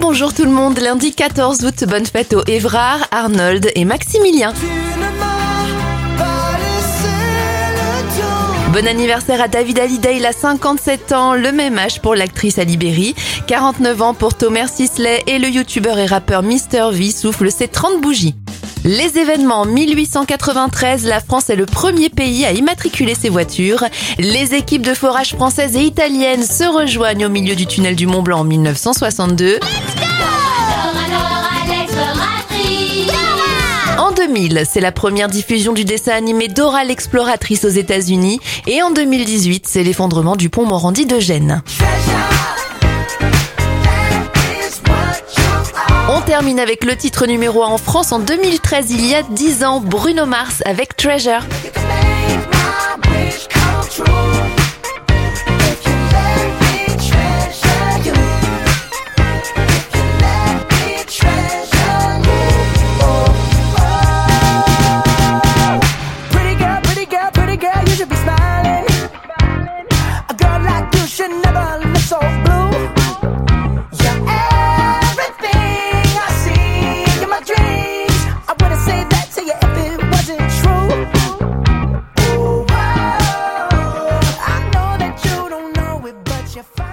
bonjour tout le monde. Lundi 14 août, bonne fête aux Évrard, Arnold et Maximilien. Bon anniversaire à David Hallyday, il a 57 ans, le même âge pour l'actrice Ali Berry, 49 ans pour Thomas Sisley et le youtubeur et rappeur Mister V souffle ses 30 bougies. Les événements 1893, la France est le premier pays à immatriculer ses voitures. Les équipes de forage françaises et italiennes se rejoignent au milieu du tunnel du Mont Blanc en 1962. 2000, c'est la première diffusion du dessin animé Dora l'exploratrice aux États-Unis et en 2018, c'est l'effondrement du pont Morandi de Gênes. On termine avec le titre numéro 1 en France en 2013, il y a 10 ans, Bruno Mars avec Treasure. should never look so blue. Everything I see. My dreams. I wouldn't that to you if it wasn't true. I know that you don't know it, but you're fine.